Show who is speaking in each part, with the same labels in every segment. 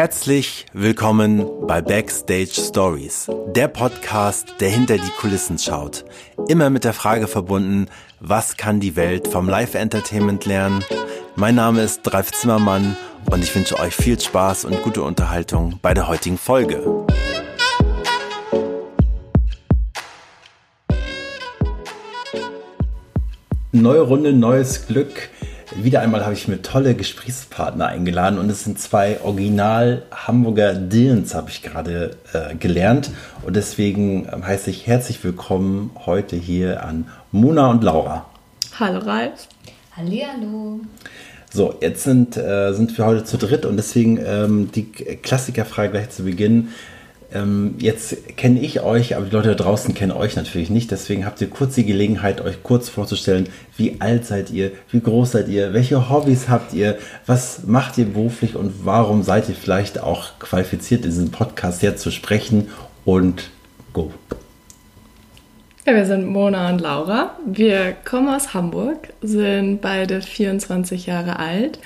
Speaker 1: Herzlich willkommen bei Backstage Stories, der Podcast, der hinter die Kulissen schaut. Immer mit der Frage verbunden, was kann die Welt vom Live-Entertainment lernen? Mein Name ist Dreif Zimmermann und ich wünsche euch viel Spaß und gute Unterhaltung bei der heutigen Folge. Neue Runde, neues Glück. Wieder einmal habe ich mir tolle Gesprächspartner eingeladen und es sind zwei Original Hamburger Dillens, habe ich gerade äh, gelernt. Und deswegen ähm, heiße ich herzlich willkommen heute hier an Mona und Laura.
Speaker 2: Hallo Ralf.
Speaker 3: Hallihallo.
Speaker 1: So, jetzt sind, äh, sind wir heute zu dritt und deswegen ähm, die Klassikerfrage gleich zu Beginn. Ähm, jetzt kenne ich euch, aber die Leute da draußen kennen euch natürlich nicht. Deswegen habt ihr kurz die Gelegenheit, euch kurz vorzustellen, wie alt seid ihr, wie groß seid ihr, welche Hobbys habt ihr, was macht ihr beruflich und warum seid ihr vielleicht auch qualifiziert, in diesem Podcast jetzt zu sprechen und go.
Speaker 2: Ja, wir sind Mona und Laura. Wir kommen aus Hamburg, sind beide 24 Jahre alt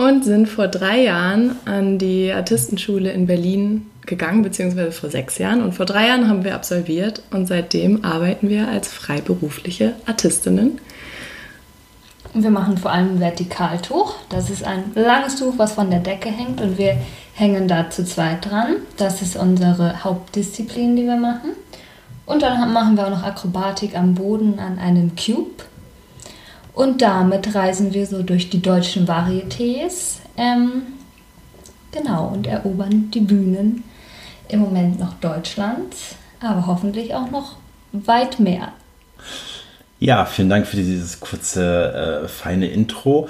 Speaker 2: und sind vor drei Jahren an die Artistenschule in Berlin gegangen, beziehungsweise vor sechs Jahren. Und vor drei Jahren haben wir absolviert und seitdem arbeiten wir als freiberufliche Artistinnen.
Speaker 3: Wir machen vor allem Vertikaltuch. Das ist ein langes Tuch, was von der Decke hängt und wir hängen da zu zweit dran. Das ist unsere Hauptdisziplin, die wir machen. Und dann machen wir auch noch Akrobatik am Boden an einem Cube. Und damit reisen wir so durch die deutschen Varietés. Ähm, genau, und erobern die Bühnen im Moment noch Deutschlands, aber hoffentlich auch noch weit mehr.
Speaker 1: Ja, vielen Dank für dieses kurze, äh, feine Intro.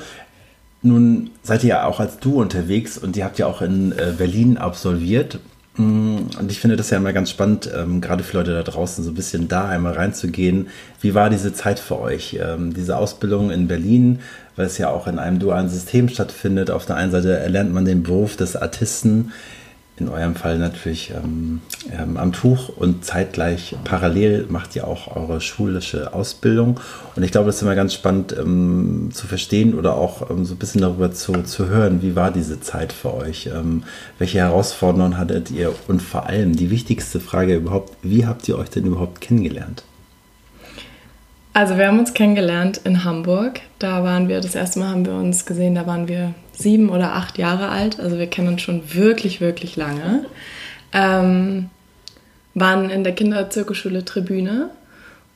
Speaker 1: Nun seid ihr ja auch als Du unterwegs und ihr habt ja auch in äh, Berlin absolviert. Mm, und ich finde das ja immer ganz spannend, ähm, gerade für Leute da draußen, so ein bisschen da einmal reinzugehen. Wie war diese Zeit für euch? Ähm, diese Ausbildung in Berlin, weil es ja auch in einem dualen System stattfindet. Auf der einen Seite erlernt man den Beruf des Artisten, in eurem Fall natürlich ähm, ähm, am Tuch und zeitgleich parallel macht ihr auch eure schulische Ausbildung. Und ich glaube, das ist immer ganz spannend ähm, zu verstehen oder auch ähm, so ein bisschen darüber zu, zu hören, wie war diese Zeit für euch? Ähm, welche Herausforderungen hattet ihr? Und vor allem die wichtigste Frage überhaupt, wie habt ihr euch denn überhaupt kennengelernt?
Speaker 2: Also wir haben uns kennengelernt in Hamburg. Da waren wir, das erste Mal haben wir uns gesehen, da waren wir sieben oder acht Jahre alt. Also wir kennen uns schon wirklich, wirklich lange. Ähm, waren in der Kinderzirkusschule Tribüne.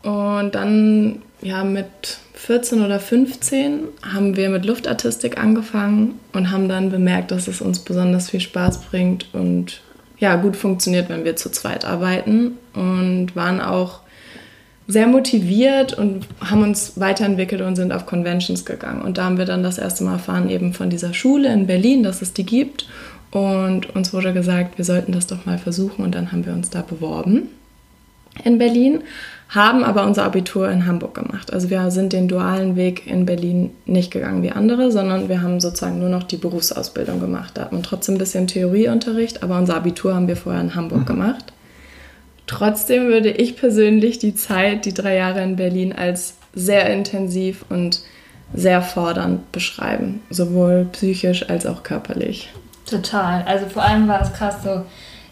Speaker 2: Und dann, ja, mit 14 oder 15 haben wir mit Luftartistik angefangen und haben dann bemerkt, dass es uns besonders viel Spaß bringt und ja, gut funktioniert, wenn wir zu zweit arbeiten. Und waren auch sehr motiviert und haben uns weiterentwickelt und sind auf Conventions gegangen. Und da haben wir dann das erste Mal erfahren, eben von dieser Schule in Berlin, dass es die gibt. Und uns wurde gesagt, wir sollten das doch mal versuchen. Und dann haben wir uns da beworben in Berlin, haben aber unser Abitur in Hamburg gemacht. Also wir sind den dualen Weg in Berlin nicht gegangen wie andere, sondern wir haben sozusagen nur noch die Berufsausbildung gemacht. Da hatten wir trotzdem ein bisschen Theorieunterricht, aber unser Abitur haben wir vorher in Hamburg mhm. gemacht. Trotzdem würde ich persönlich die Zeit, die drei Jahre in Berlin, als sehr intensiv und sehr fordernd beschreiben, sowohl psychisch als auch körperlich.
Speaker 3: Total. Also vor allem war es krass so.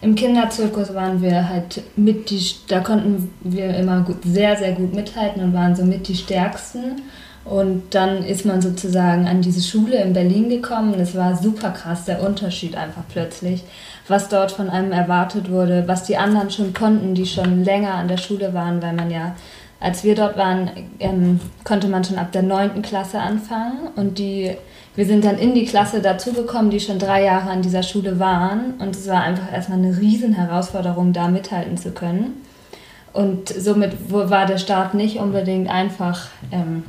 Speaker 3: Im Kinderzirkus waren wir halt mit die, da konnten wir immer gut, sehr, sehr gut mithalten und waren so mit die Stärksten. Und dann ist man sozusagen an diese Schule in Berlin gekommen. Es war super krass, der Unterschied einfach plötzlich was dort von einem erwartet wurde, was die anderen schon konnten, die schon länger an der Schule waren, weil man ja, als wir dort waren, ähm, konnte man schon ab der 9. Klasse anfangen und die, wir sind dann in die Klasse dazugekommen, die schon drei Jahre an dieser Schule waren und es war einfach erstmal eine riesen Herausforderung, da mithalten zu können. Und somit war der Start nicht unbedingt einfach, ähm,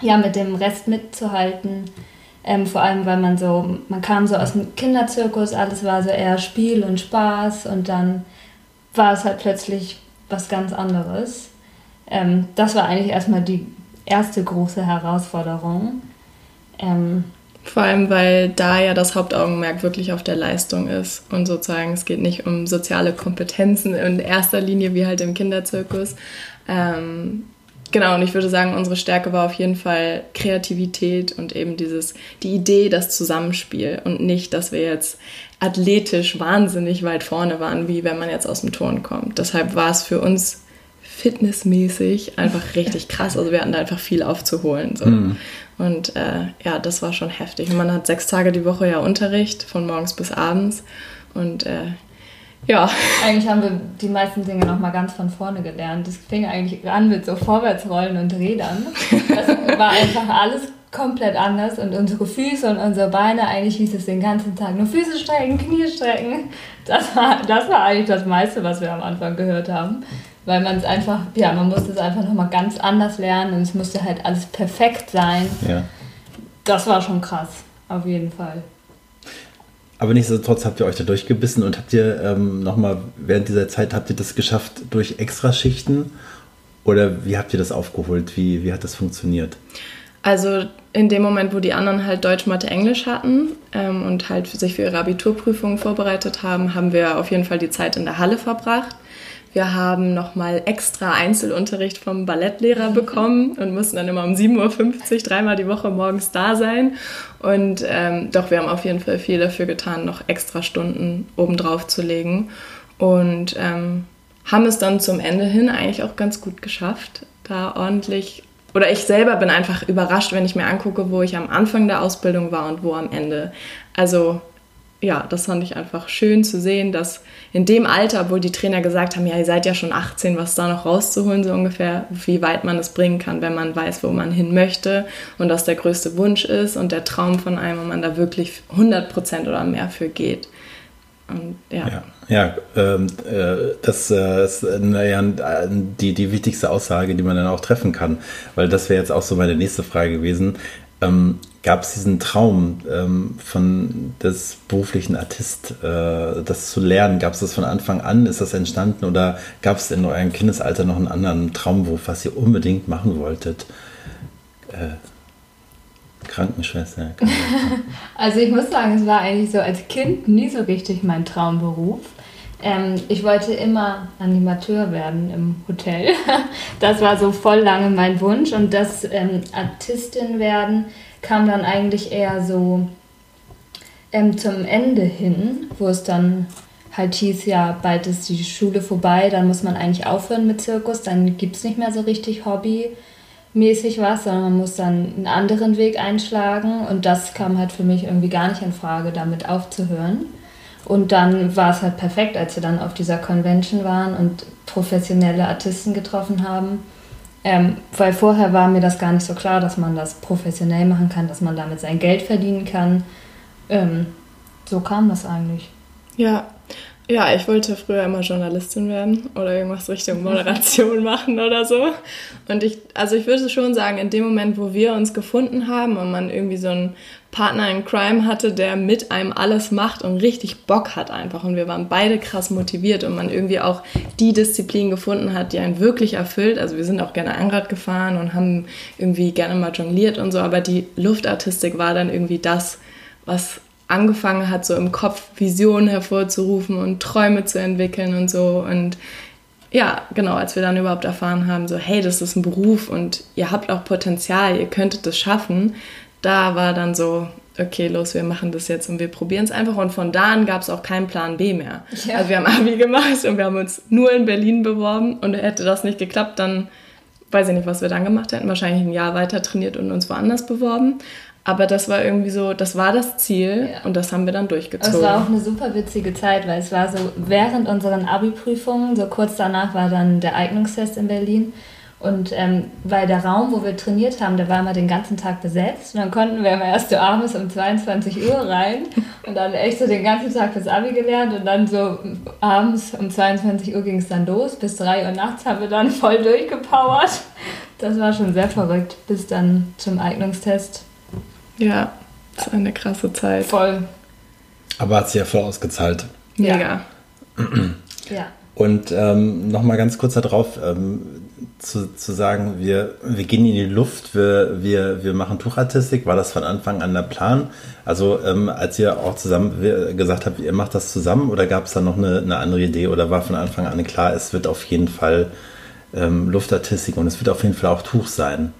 Speaker 3: ja, mit dem Rest mitzuhalten. Ähm, vor allem, weil man so, man kam so aus dem Kinderzirkus, alles war so eher Spiel und Spaß und dann war es halt plötzlich was ganz anderes. Ähm, das war eigentlich erstmal die erste große Herausforderung.
Speaker 2: Ähm, vor allem, weil da ja das Hauptaugenmerk wirklich auf der Leistung ist und sozusagen es geht nicht um soziale Kompetenzen in erster Linie wie halt im Kinderzirkus, ähm, Genau, und ich würde sagen, unsere Stärke war auf jeden Fall Kreativität und eben dieses, die Idee, das Zusammenspiel und nicht, dass wir jetzt athletisch wahnsinnig weit vorne waren, wie wenn man jetzt aus dem Turn kommt. Deshalb war es für uns fitnessmäßig einfach richtig krass. Also wir hatten da einfach viel aufzuholen. So. Mhm. Und äh, ja, das war schon heftig. Und man hat sechs Tage die Woche ja Unterricht, von morgens bis abends. Und äh, ja.
Speaker 3: Eigentlich haben wir die meisten Dinge nochmal ganz von vorne gelernt. Das fing eigentlich an mit so Vorwärtsrollen und Rädern. Das war einfach alles komplett anders und unsere Füße und unsere Beine, eigentlich hieß es den ganzen Tag nur Füße strecken, Knie strecken. Das war, das war eigentlich das meiste, was wir am Anfang gehört haben. Weil man es einfach, ja, man musste es einfach nochmal ganz anders lernen und es musste halt alles perfekt sein. Ja. Das war schon krass, auf jeden Fall.
Speaker 1: Aber nichtsdestotrotz habt ihr euch da durchgebissen und habt ihr ähm, nochmal während dieser Zeit, habt ihr das geschafft durch Extraschichten? Oder wie habt ihr das aufgeholt? Wie, wie hat das funktioniert?
Speaker 2: Also in dem Moment, wo die anderen halt Deutsch, Mathe, Englisch hatten ähm, und halt sich für ihre Abiturprüfungen vorbereitet haben, haben wir auf jeden Fall die Zeit in der Halle verbracht. Wir haben nochmal extra Einzelunterricht vom Ballettlehrer bekommen und mussten dann immer um 7.50 Uhr dreimal die Woche morgens da sein. Und ähm, doch, wir haben auf jeden Fall viel dafür getan, noch extra Stunden obendrauf zu legen. Und ähm, haben es dann zum Ende hin eigentlich auch ganz gut geschafft, da ordentlich. Oder ich selber bin einfach überrascht, wenn ich mir angucke, wo ich am Anfang der Ausbildung war und wo am Ende. Also ja, das fand ich einfach schön zu sehen, dass in dem Alter, obwohl die Trainer gesagt haben, ja, ihr seid ja schon 18, was da noch rauszuholen, so ungefähr, wie weit man es bringen kann, wenn man weiß, wo man hin möchte und was der größte Wunsch ist und der Traum von einem und man da wirklich 100 Prozent oder mehr für geht.
Speaker 1: Und, ja. ja. Ja, ähm, äh, das äh, ist naja, die, die wichtigste Aussage, die man dann auch treffen kann. Weil das wäre jetzt auch so meine nächste Frage gewesen. Ähm, Gab es diesen Traum ähm, von des beruflichen Artist, äh, das zu lernen? Gab es das von Anfang an? Ist das entstanden oder gab es in eurem Kindesalter noch einen anderen Traumberuf, was ihr unbedingt machen wolltet? Äh, Krankenschwester.
Speaker 3: also ich muss sagen, es war eigentlich so als Kind nie so richtig mein Traumberuf. Ähm, ich wollte immer Animateur werden im Hotel. das war so voll lange mein Wunsch und das ähm, Artistin werden kam dann eigentlich eher so ähm, zum Ende hin, wo es dann halt hieß, ja, bald ist die Schule vorbei, dann muss man eigentlich aufhören mit Zirkus, dann gibt es nicht mehr so richtig hobbymäßig was, sondern man muss dann einen anderen Weg einschlagen und das kam halt für mich irgendwie gar nicht in Frage, damit aufzuhören. Und dann war es halt perfekt, als wir dann auf dieser Convention waren und professionelle Artisten getroffen haben ähm, weil vorher war mir das gar nicht so klar, dass man das professionell machen kann, dass man damit sein Geld verdienen kann. Ähm, so kam das eigentlich.
Speaker 2: Ja. Ja, ich wollte früher immer Journalistin werden oder irgendwas Richtung Moderation machen oder so. Und ich, also ich würde schon sagen, in dem Moment, wo wir uns gefunden haben und man irgendwie so ein Partner in Crime hatte, der mit einem alles macht und richtig Bock hat einfach. Und wir waren beide krass motiviert und man irgendwie auch die Disziplin gefunden hat, die einen wirklich erfüllt. Also wir sind auch gerne Angrad gefahren und haben irgendwie gerne mal jongliert und so, aber die Luftartistik war dann irgendwie das, was angefangen hat, so im Kopf Visionen hervorzurufen und Träume zu entwickeln und so. Und ja, genau, als wir dann überhaupt erfahren haben, so, hey, das ist ein Beruf und ihr habt auch Potenzial, ihr könntet das schaffen, da war dann so, okay, los, wir machen das jetzt und wir probieren es einfach. Und von da an gab es auch keinen Plan B mehr. Ja. Also wir haben Abi gemacht und wir haben uns nur in Berlin beworben und hätte das nicht geklappt, dann weiß ich nicht, was wir dann gemacht hätten. Wahrscheinlich ein Jahr weiter trainiert und uns woanders beworben. Aber das war irgendwie so, das war das Ziel ja. und das haben wir dann durchgezogen.
Speaker 3: Es war auch eine super witzige Zeit, weil es war so während unseren Abi-Prüfungen, so kurz danach war dann der Eignungstest in Berlin. Und ähm, weil der Raum, wo wir trainiert haben, der war immer den ganzen Tag besetzt. Und dann konnten wir immer erst so abends um 22 Uhr rein und dann echt so den ganzen Tag fürs Abi gelernt. Und dann so abends um 22 Uhr ging es dann los. Bis 3 Uhr nachts haben wir dann voll durchgepowert. Das war schon sehr verrückt, bis dann zum Eignungstest.
Speaker 2: Ja, das war eine krasse Zeit.
Speaker 3: Voll.
Speaker 1: Aber hat sich ja voll ausgezahlt.
Speaker 2: Mega.
Speaker 3: ja.
Speaker 1: Und ähm, nochmal ganz kurz darauf ähm, zu, zu sagen, wir, wir gehen in die Luft, wir, wir, wir machen Tuchartistik. War das von Anfang an der Plan? Also ähm, als ihr auch zusammen gesagt habt, ihr macht das zusammen oder gab es da noch eine, eine andere Idee oder war von Anfang an klar, es wird auf jeden Fall ähm, Luftartistik und es wird auf jeden Fall auch Tuch sein.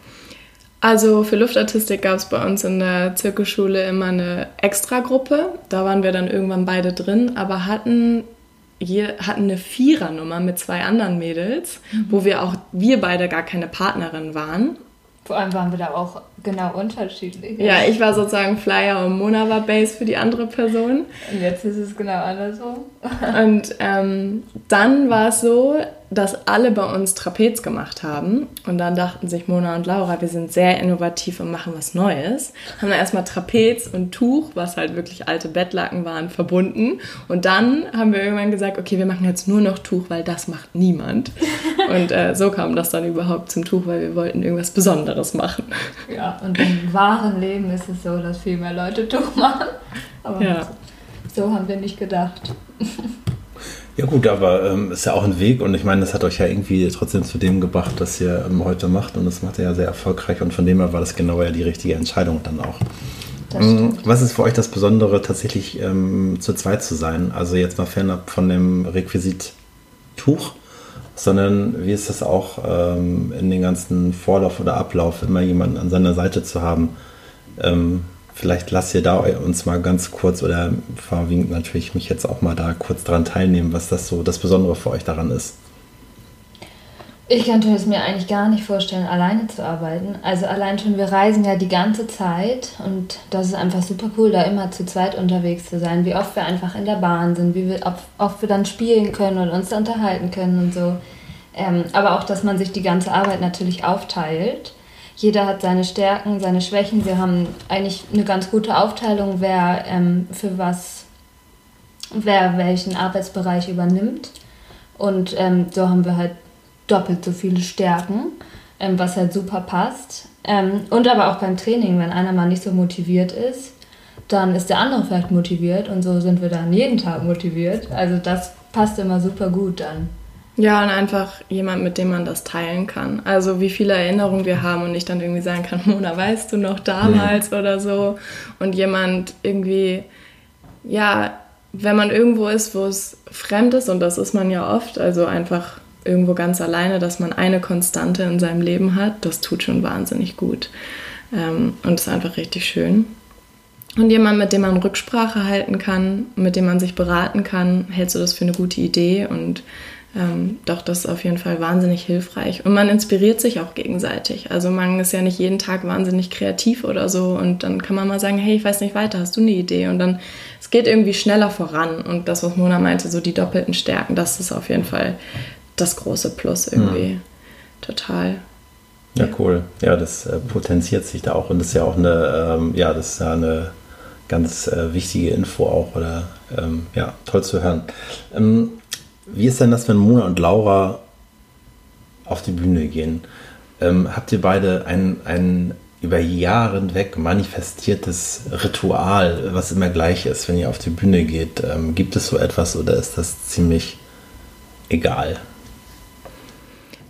Speaker 2: Also für Luftartistik gab es bei uns in der Zirkusschule immer eine Extragruppe. Da waren wir dann irgendwann beide drin, aber hatten, je, hatten eine Vierernummer mit zwei anderen Mädels, mhm. wo wir auch, wir beide gar keine Partnerin waren.
Speaker 3: Vor allem waren wir da auch genau unterschiedlich.
Speaker 2: Ja, ich war sozusagen Flyer und Mona war Base für die andere Person.
Speaker 3: Und jetzt ist es genau andersrum.
Speaker 2: und ähm, dann war es so, dass alle bei uns Trapez gemacht haben. Und dann dachten sich Mona und Laura, wir sind sehr innovativ und machen was Neues. Haben dann erstmal Trapez und Tuch, was halt wirklich alte Bettlaken waren, verbunden. Und dann haben wir irgendwann gesagt, okay, wir machen jetzt nur noch Tuch, weil das macht niemand. Und äh, so kam das dann überhaupt zum Tuch, weil wir wollten irgendwas Besonderes machen.
Speaker 3: Ja, und im wahren Leben ist es so, dass viel mehr Leute Tuch machen. Aber ja. so haben wir nicht gedacht.
Speaker 1: Ja gut, aber ähm, ist ja auch ein Weg und ich meine, das hat euch ja irgendwie trotzdem zu dem gebracht, was ihr ähm, heute macht und das macht ihr ja sehr erfolgreich und von dem her war das genau ja die richtige Entscheidung dann auch. Ähm, was ist für euch das Besondere, tatsächlich ähm, zu zweit zu sein? Also jetzt mal fernab von dem Requisit Tuch, sondern wie ist das auch ähm, in den ganzen Vorlauf oder Ablauf, immer jemanden an seiner Seite zu haben? Vielleicht lasst ihr da uns mal ganz kurz oder vorwiegend natürlich mich jetzt auch mal da kurz dran teilnehmen, was das so das Besondere für euch daran ist.
Speaker 3: Ich könnte es mir eigentlich gar nicht vorstellen, alleine zu arbeiten. Also allein schon, wir reisen ja die ganze Zeit und das ist einfach super cool, da immer zu zweit unterwegs zu sein. Wie oft wir einfach in der Bahn sind, wie wir, oft wir dann spielen können und uns unterhalten können und so. Ähm, aber auch, dass man sich die ganze Arbeit natürlich aufteilt jeder hat seine Stärken, seine Schwächen. Wir haben eigentlich eine ganz gute Aufteilung, wer ähm, für was, wer welchen Arbeitsbereich übernimmt. Und ähm, so haben wir halt doppelt so viele Stärken, ähm, was halt super passt. Ähm, und aber auch beim Training, wenn einer mal nicht so motiviert ist, dann ist der andere vielleicht motiviert und so sind wir dann jeden Tag motiviert. Also das passt immer super gut dann.
Speaker 2: Ja, und einfach jemand, mit dem man das teilen kann. Also wie viele Erinnerungen wir haben und ich dann irgendwie sagen kann, Mona, weißt du noch damals mhm. oder so. Und jemand irgendwie, ja, wenn man irgendwo ist, wo es fremd ist, und das ist man ja oft, also einfach irgendwo ganz alleine, dass man eine Konstante in seinem Leben hat, das tut schon wahnsinnig gut. Ähm, und ist einfach richtig schön. Und jemand, mit dem man Rücksprache halten kann, mit dem man sich beraten kann, hältst du das für eine gute Idee und ähm, doch, das ist auf jeden Fall wahnsinnig hilfreich. Und man inspiriert sich auch gegenseitig. Also man ist ja nicht jeden Tag wahnsinnig kreativ oder so. Und dann kann man mal sagen, hey, ich weiß nicht weiter, hast du eine Idee? Und dann, es geht irgendwie schneller voran. Und das, was Mona meinte, so die doppelten Stärken, das ist auf jeden Fall das große Plus irgendwie. Mhm. Total.
Speaker 1: Ja, cool. Ja, das äh, potenziert sich da auch. Und das ist ja auch eine, ähm, ja, das ist ja eine ganz äh, wichtige Info auch. Oder ähm, ja, toll zu hören. Wie ist denn das, wenn Mona und Laura auf die Bühne gehen? Ähm, habt ihr beide ein, ein über Jahre hinweg manifestiertes Ritual, was immer gleich ist, wenn ihr auf die Bühne geht? Ähm, gibt es so etwas oder ist das ziemlich egal?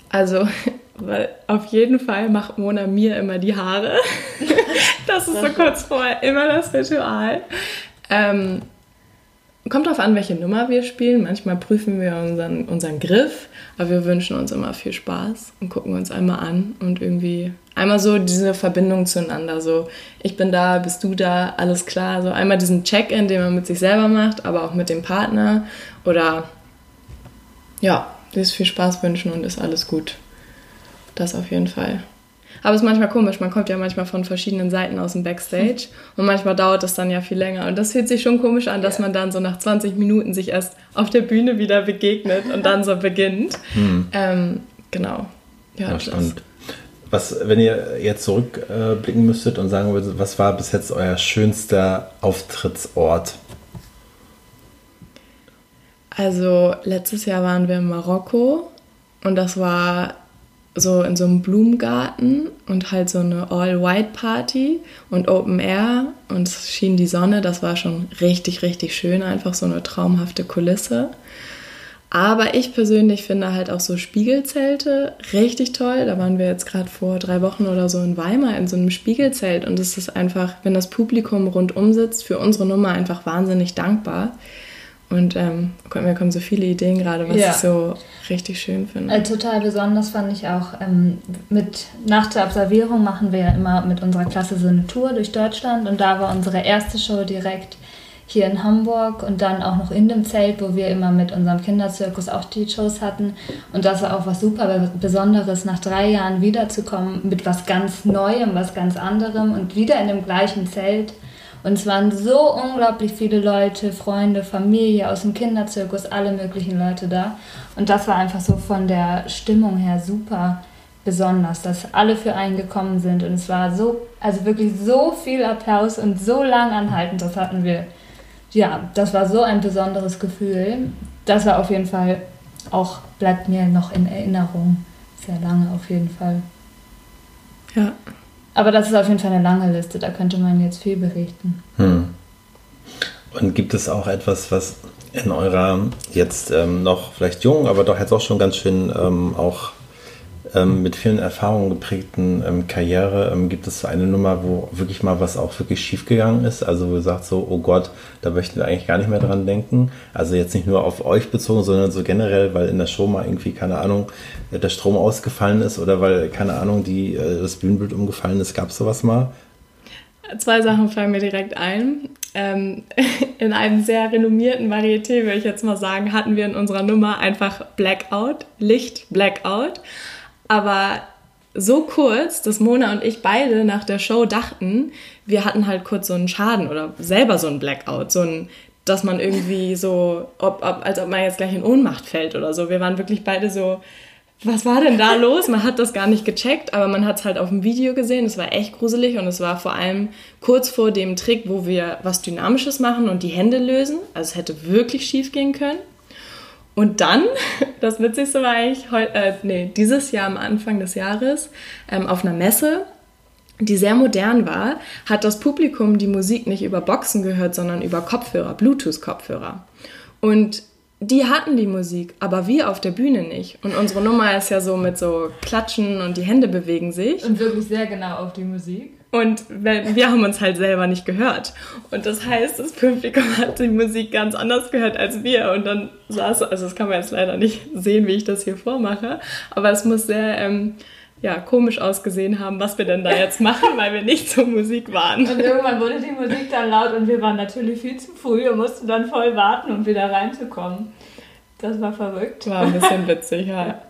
Speaker 2: Also, auf jeden Fall macht Mona mir immer die Haare. das ist so kurz vorher immer das Ritual. Ähm, Kommt darauf an, welche Nummer wir spielen. Manchmal prüfen wir unseren, unseren Griff, aber wir wünschen uns immer viel Spaß und gucken uns einmal an und irgendwie einmal so diese Verbindung zueinander. So, ich bin da, bist du da, alles klar. So einmal diesen Check-in, den man mit sich selber macht, aber auch mit dem Partner. Oder ja, dieses viel Spaß wünschen und ist alles gut. Das auf jeden Fall. Aber es ist manchmal komisch, man kommt ja manchmal von verschiedenen Seiten aus dem Backstage und manchmal dauert es dann ja viel länger. Und das fühlt sich schon komisch an, dass man dann so nach 20 Minuten sich erst auf der Bühne wieder begegnet und dann so beginnt. Hm. Ähm, genau.
Speaker 1: Ja, ja spannend. Was, wenn ihr jetzt zurückblicken äh, müsstet und sagen würdet, was war bis jetzt euer schönster Auftrittsort?
Speaker 2: Also letztes Jahr waren wir in Marokko und das war so in so einem Blumengarten und halt so eine All-White-Party und Open Air und es schien die Sonne. Das war schon richtig, richtig schön, einfach so eine traumhafte Kulisse. Aber ich persönlich finde halt auch so Spiegelzelte richtig toll. Da waren wir jetzt gerade vor drei Wochen oder so in Weimar in so einem Spiegelzelt und es ist einfach, wenn das Publikum rundum sitzt, für unsere Nummer einfach wahnsinnig dankbar. Und ähm, mir kommen so viele Ideen gerade, was ja. ich so richtig schön finde.
Speaker 3: Äh, total besonders fand ich auch, ähm, mit, nach der Observierung machen wir ja immer mit unserer Klasse so eine Tour durch Deutschland und da war unsere erste Show direkt hier in Hamburg und dann auch noch in dem Zelt, wo wir immer mit unserem Kinderzirkus auch die Shows hatten. Und das war auch was super Besonderes, nach drei Jahren wiederzukommen mit was ganz Neuem, was ganz anderem und wieder in dem gleichen Zelt. Und es waren so unglaublich viele Leute, Freunde, Familie aus dem Kinderzirkus, alle möglichen Leute da. Und das war einfach so von der Stimmung her super besonders, dass alle für einen gekommen sind. Und es war so, also wirklich so viel Applaus und so lang anhaltend, das hatten wir ja, das war so ein besonderes Gefühl. Das war auf jeden Fall auch, bleibt mir noch in Erinnerung. Sehr lange auf jeden Fall.
Speaker 2: Ja.
Speaker 3: Aber das ist auf jeden Fall eine lange Liste, da könnte man jetzt viel berichten.
Speaker 1: Hm. Und gibt es auch etwas, was in eurer jetzt ähm, noch vielleicht jung, aber doch jetzt auch schon ganz schön ähm, auch ähm, mit vielen Erfahrungen geprägten ähm, Karriere ähm, gibt es eine Nummer, wo wirklich mal was auch wirklich schiefgegangen ist. Also wo ihr sagt so, oh Gott, da möchten wir eigentlich gar nicht mehr dran denken. Also jetzt nicht nur auf euch bezogen, sondern so generell, weil in der Show mal irgendwie, keine Ahnung, äh, der Strom ausgefallen ist oder weil, keine Ahnung, die, äh, das Bühnenbild umgefallen ist. Gab es sowas mal?
Speaker 2: Zwei Sachen fallen mir direkt ein. Ähm, in einem sehr renommierten Varieté, würde ich jetzt mal sagen, hatten wir in unserer Nummer einfach Blackout, Licht Blackout aber so kurz, dass Mona und ich beide nach der Show dachten, wir hatten halt kurz so einen Schaden oder selber so einen Blackout, so ein, dass man irgendwie so, ob, ob, als ob man jetzt gleich in Ohnmacht fällt oder so. Wir waren wirklich beide so, was war denn da los? Man hat das gar nicht gecheckt, aber man hat es halt auf dem Video gesehen. Es war echt gruselig und es war vor allem kurz vor dem Trick, wo wir was Dynamisches machen und die Hände lösen. Also es hätte wirklich schief gehen können. Und dann, das Witzigste war eigentlich, äh, nee, dieses Jahr am Anfang des Jahres ähm, auf einer Messe, die sehr modern war, hat das Publikum die Musik nicht über Boxen gehört, sondern über Kopfhörer, Bluetooth-Kopfhörer. Und die hatten die Musik, aber wir auf der Bühne nicht. Und unsere Nummer ist ja so mit so Klatschen und die Hände bewegen sich.
Speaker 3: Und wirklich sehr genau auf die Musik.
Speaker 2: Und wir haben uns halt selber nicht gehört. Und das heißt, das Publikum hat die Musik ganz anders gehört als wir. Und dann saß, also das kann man jetzt leider nicht sehen, wie ich das hier vormache, aber es muss sehr ähm, ja, komisch ausgesehen haben, was wir denn da jetzt machen, weil wir nicht zur Musik waren.
Speaker 3: Und irgendwann wurde die Musik dann laut und wir waren natürlich viel zu früh und mussten dann voll warten, um wieder reinzukommen. Das war verrückt.
Speaker 2: War ein bisschen witzig, ja. ja.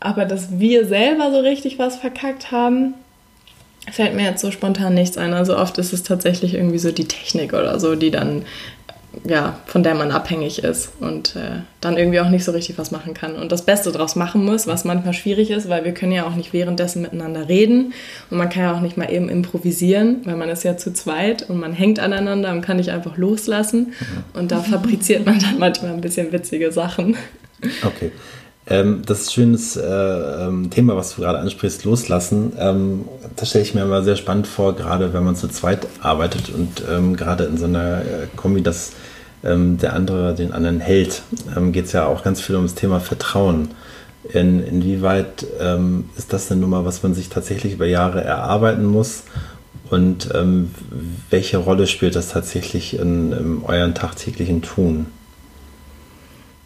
Speaker 2: Aber dass wir selber so richtig was verkackt haben, fällt mir jetzt so spontan nichts ein. Also oft ist es tatsächlich irgendwie so die Technik oder so, die dann, ja, von der man abhängig ist und äh, dann irgendwie auch nicht so richtig was machen kann und das Beste draus machen muss, was manchmal schwierig ist, weil wir können ja auch nicht währenddessen miteinander reden und man kann ja auch nicht mal eben improvisieren, weil man ist ja zu zweit und man hängt aneinander und kann nicht einfach loslassen und da fabriziert man dann manchmal ein bisschen witzige Sachen.
Speaker 1: Okay. Ähm, das ist ein schönes äh, ähm, Thema, was du gerade ansprichst, loslassen. Ähm, das stelle ich mir immer sehr spannend vor, gerade wenn man zu zweit arbeitet und ähm, gerade in so einer äh, Kombi, dass ähm, der andere den anderen hält, ähm, geht es ja auch ganz viel ums Thema Vertrauen. In, inwieweit ist das eine Nummer, was man sich tatsächlich über Jahre erarbeiten muss? Und welche Rolle spielt das tatsächlich in, in euren tagtäglichen Tun?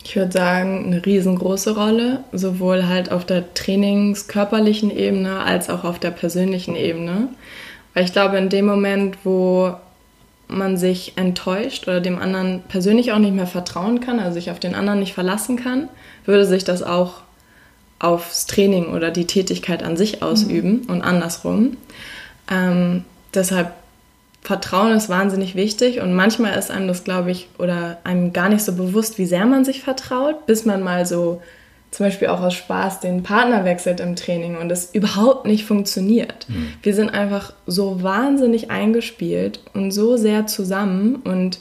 Speaker 2: Ich würde sagen, eine riesengroße Rolle, sowohl halt auf der trainingskörperlichen Ebene als auch auf der persönlichen Ebene. Weil ich glaube, in dem Moment, wo man sich enttäuscht oder dem anderen persönlich auch nicht mehr vertrauen kann, also sich auf den anderen nicht verlassen kann, würde sich das auch aufs Training oder die Tätigkeit an sich ausüben mhm. und andersrum. Ähm, deshalb Vertrauen ist wahnsinnig wichtig und manchmal ist einem das, glaube ich, oder einem gar nicht so bewusst, wie sehr man sich vertraut, bis man mal so zum Beispiel auch aus Spaß den Partner wechselt im Training und es überhaupt nicht funktioniert. Mhm. Wir sind einfach so wahnsinnig eingespielt und so sehr zusammen und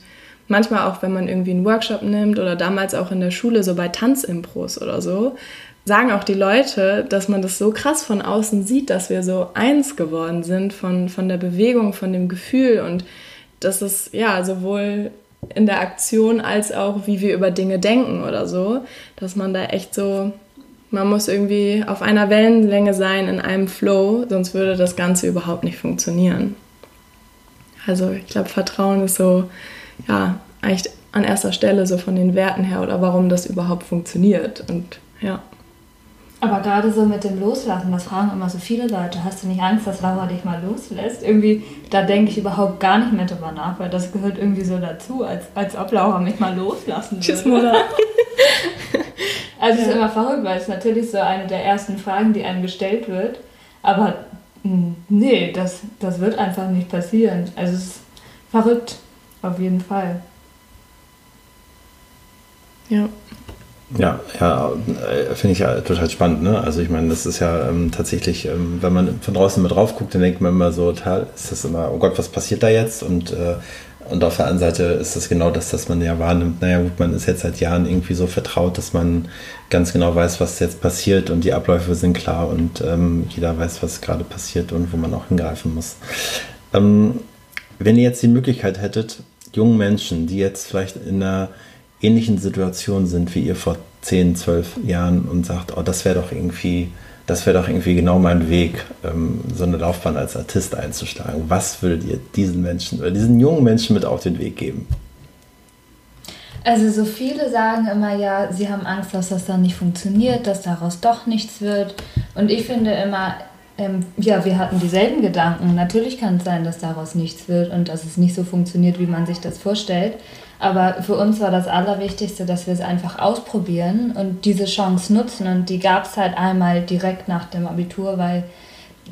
Speaker 2: manchmal auch, wenn man irgendwie einen Workshop nimmt oder damals auch in der Schule so bei Tanzimpros oder so, sagen auch die Leute, dass man das so krass von außen sieht, dass wir so eins geworden sind von, von der Bewegung, von dem Gefühl und dass es ja sowohl in der Aktion als auch wie wir über Dinge denken oder so, dass man da echt so, man muss irgendwie auf einer Wellenlänge sein, in einem Flow, sonst würde das Ganze überhaupt nicht funktionieren. Also ich glaube, Vertrauen ist so, ja, eigentlich an erster Stelle, so von den Werten her oder warum das überhaupt funktioniert. Und ja.
Speaker 3: Aber gerade so mit dem Loslassen, das fragen immer so viele Leute, hast du nicht Angst, dass Laura dich mal loslässt? Irgendwie, da denke ich überhaupt gar nicht mehr drüber nach, weil das gehört irgendwie so dazu, als, als ob Laura mich mal loslassen würde. Tschüss, Mutter. also es ist immer verrückt, weil es natürlich so eine der ersten Fragen, die einem gestellt wird. Aber hm, nee, das, das wird einfach nicht passieren. Also es ist verrückt, auf jeden Fall.
Speaker 2: Ja.
Speaker 1: Ja, ja, äh, finde ich ja total spannend. Ne? Also ich meine, das ist ja ähm, tatsächlich, ähm, wenn man von draußen mal drauf guckt, dann denkt man immer so, ist das immer, oh Gott, was passiert da jetzt? Und, äh, und auf der anderen Seite ist das genau das, dass man ja wahrnimmt, naja gut, man ist jetzt seit Jahren irgendwie so vertraut, dass man ganz genau weiß, was jetzt passiert und die Abläufe sind klar und ähm, jeder weiß, was gerade passiert und wo man auch hingreifen muss. Ähm, wenn ihr jetzt die Möglichkeit hättet, jungen Menschen, die jetzt vielleicht in einer ähnlichen Situation sind wie ihr vor 10, 12 Jahren und sagt, oh, das wäre doch irgendwie, das wäre doch irgendwie genau mein Weg, ähm, so eine Laufbahn als Artist einzuschlagen. Was würdet ihr diesen Menschen oder diesen jungen Menschen mit auf den Weg geben?
Speaker 3: Also so viele sagen immer ja, sie haben Angst, dass das dann nicht funktioniert, dass daraus doch nichts wird. Und ich finde immer, ähm, ja, wir hatten dieselben Gedanken. Natürlich kann es sein, dass daraus nichts wird und dass es nicht so funktioniert, wie man sich das vorstellt. Aber für uns war das Allerwichtigste, dass wir es einfach ausprobieren und diese Chance nutzen. Und die gab es halt einmal direkt nach dem Abitur, weil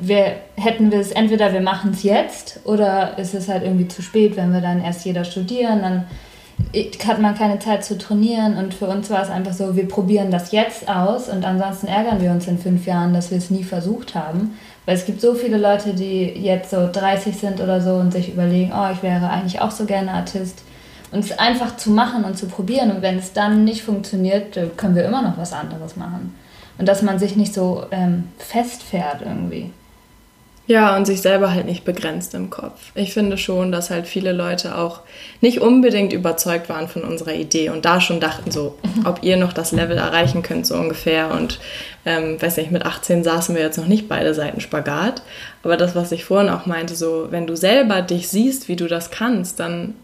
Speaker 3: wir hätten wir es entweder wir machen es jetzt oder ist es halt irgendwie zu spät, wenn wir dann erst jeder studieren, dann hat man keine Zeit zu trainieren und für uns war es einfach so, wir probieren das jetzt aus und ansonsten ärgern wir uns in fünf Jahren, dass wir es nie versucht haben. Weil es gibt so viele Leute, die jetzt so 30 sind oder so und sich überlegen, oh, ich wäre eigentlich auch so gerne Artist und es einfach zu machen und zu probieren. Und wenn es dann nicht funktioniert, können wir immer noch was anderes machen. Und dass man sich nicht so ähm, festfährt irgendwie.
Speaker 2: Ja, und sich selber halt nicht begrenzt im Kopf. Ich finde schon, dass halt viele Leute auch nicht unbedingt überzeugt waren von unserer Idee und da schon dachten so, ob ihr noch das Level erreichen könnt, so ungefähr. Und ähm, weiß nicht, mit 18 saßen wir jetzt noch nicht beide Seiten Spagat. Aber das, was ich vorhin auch meinte, so, wenn du selber dich siehst, wie du das kannst, dann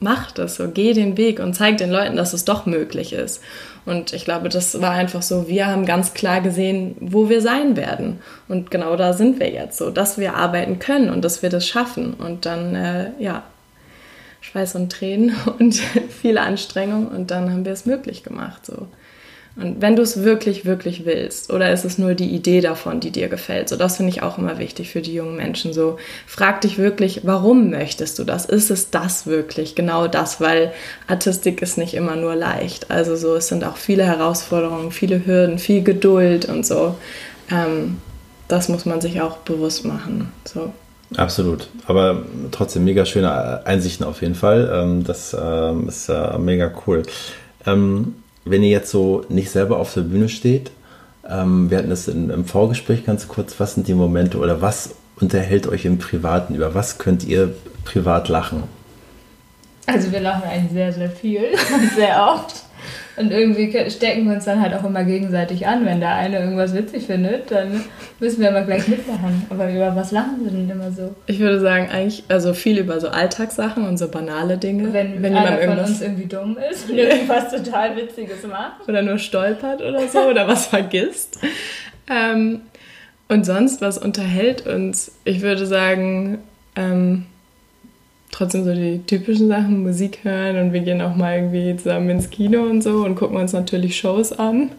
Speaker 2: mach das so, geh den Weg und zeig den Leuten, dass es doch möglich ist. Und ich glaube, das war einfach so, wir haben ganz klar gesehen, wo wir sein werden. Und genau da sind wir jetzt so, dass wir arbeiten können und dass wir das schaffen. Und dann, äh, ja, Schweiß und Tränen und viele Anstrengung und dann haben wir es möglich gemacht. So. Und wenn du es wirklich, wirklich willst, oder ist es nur die Idee davon, die dir gefällt? So, das finde ich auch immer wichtig für die jungen Menschen. So, frag dich wirklich, warum möchtest du das? Ist es das wirklich? Genau das, weil Artistik ist nicht immer nur leicht. Also so, es sind auch viele Herausforderungen, viele Hürden, viel Geduld und so. Ähm, das muss man sich auch bewusst machen. So.
Speaker 1: Absolut. Aber trotzdem mega schöne Einsichten auf jeden Fall. Ähm, das ähm, ist mega cool. Wenn ihr jetzt so nicht selber auf der Bühne steht, ähm, wir hatten das in, im Vorgespräch ganz kurz, was sind die Momente oder was unterhält euch im Privaten? Über was könnt ihr privat lachen?
Speaker 3: Also wir lachen eigentlich sehr, sehr viel und sehr oft. Und irgendwie stecken wir uns dann halt auch immer gegenseitig an. Wenn der eine irgendwas witzig findet, dann müssen wir immer gleich mitmachen. Aber über was lachen wir denn immer so?
Speaker 2: Ich würde sagen, eigentlich, also viel über so Alltagssachen und so banale Dinge.
Speaker 3: Wenn, wenn einer von uns irgendwie dumm ist und irgendwas total Witziges macht.
Speaker 2: Oder nur stolpert oder so oder was vergisst. Ähm, und sonst, was unterhält uns? Ich würde sagen, ähm, trotzdem so die typischen Sachen, Musik hören und wir gehen auch mal irgendwie zusammen ins Kino und so und gucken uns natürlich Shows an.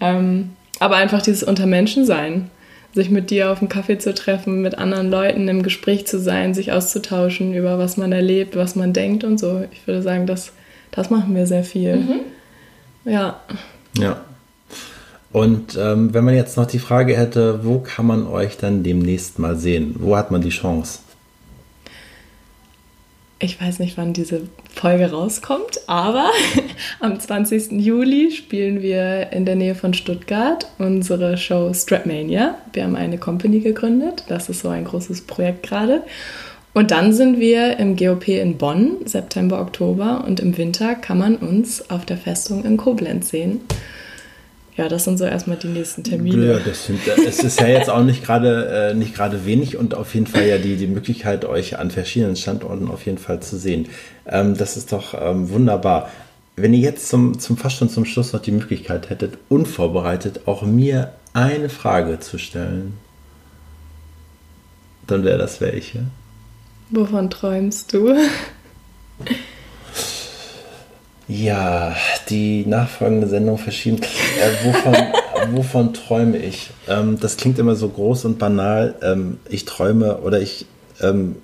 Speaker 2: Ähm, aber einfach dieses unter Menschen sein, sich mit dir auf einen Kaffee zu treffen, mit anderen Leuten im Gespräch zu sein, sich auszutauschen über was man erlebt, was man denkt und so. Ich würde sagen, das, das machen wir sehr viel. Mhm. Ja.
Speaker 1: Ja. Und ähm, wenn man jetzt noch die Frage hätte, wo kann man euch dann demnächst mal sehen? Wo hat man die Chance?
Speaker 2: Ich weiß nicht, wann diese Folge rauskommt, aber am 20. Juli spielen wir in der Nähe von Stuttgart unsere Show Strapmania. Wir haben eine Company gegründet, das ist so ein großes Projekt gerade. Und dann sind wir im GOP in Bonn, September, Oktober und im Winter kann man uns auf der Festung in Koblenz sehen. Ja, das sind so erstmal die nächsten Termine.
Speaker 1: Ja, das sind, es ist ja jetzt auch nicht gerade äh, nicht gerade wenig und auf jeden Fall ja die, die Möglichkeit, euch an verschiedenen Standorten auf jeden Fall zu sehen. Ähm, das ist doch ähm, wunderbar. Wenn ihr jetzt zum, zum fast schon zum Schluss noch die Möglichkeit hättet, unvorbereitet auch mir eine Frage zu stellen, dann wäre das welche.
Speaker 2: Wovon träumst du?
Speaker 1: Ja, die nachfolgende Sendung verschieben. Äh, wovon, wovon träume ich? Ähm, das klingt immer so groß und banal. Ähm, ich träume oder ich ähm,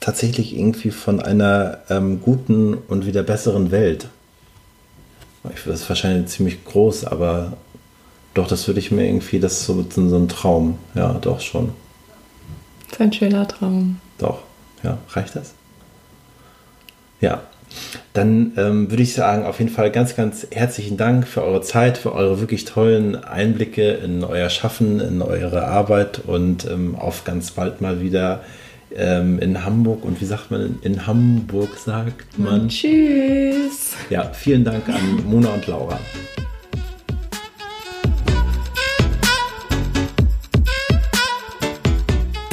Speaker 1: tatsächlich irgendwie von einer ähm, guten und wieder besseren Welt. Das ist wahrscheinlich ziemlich groß, aber doch, das würde ich mir irgendwie, das ist so, so ein Traum. Ja, doch schon.
Speaker 2: Das ist ein schöner Traum.
Speaker 1: Doch, ja, reicht das? Ja, dann ähm, würde ich sagen, auf jeden Fall ganz, ganz herzlichen Dank für eure Zeit, für eure wirklich tollen Einblicke in euer Schaffen, in eure Arbeit und ähm, auf ganz bald mal wieder ähm, in Hamburg. Und wie sagt man in Hamburg, sagt man?
Speaker 2: Tschüss.
Speaker 1: Ja, vielen Dank an Mona und Laura.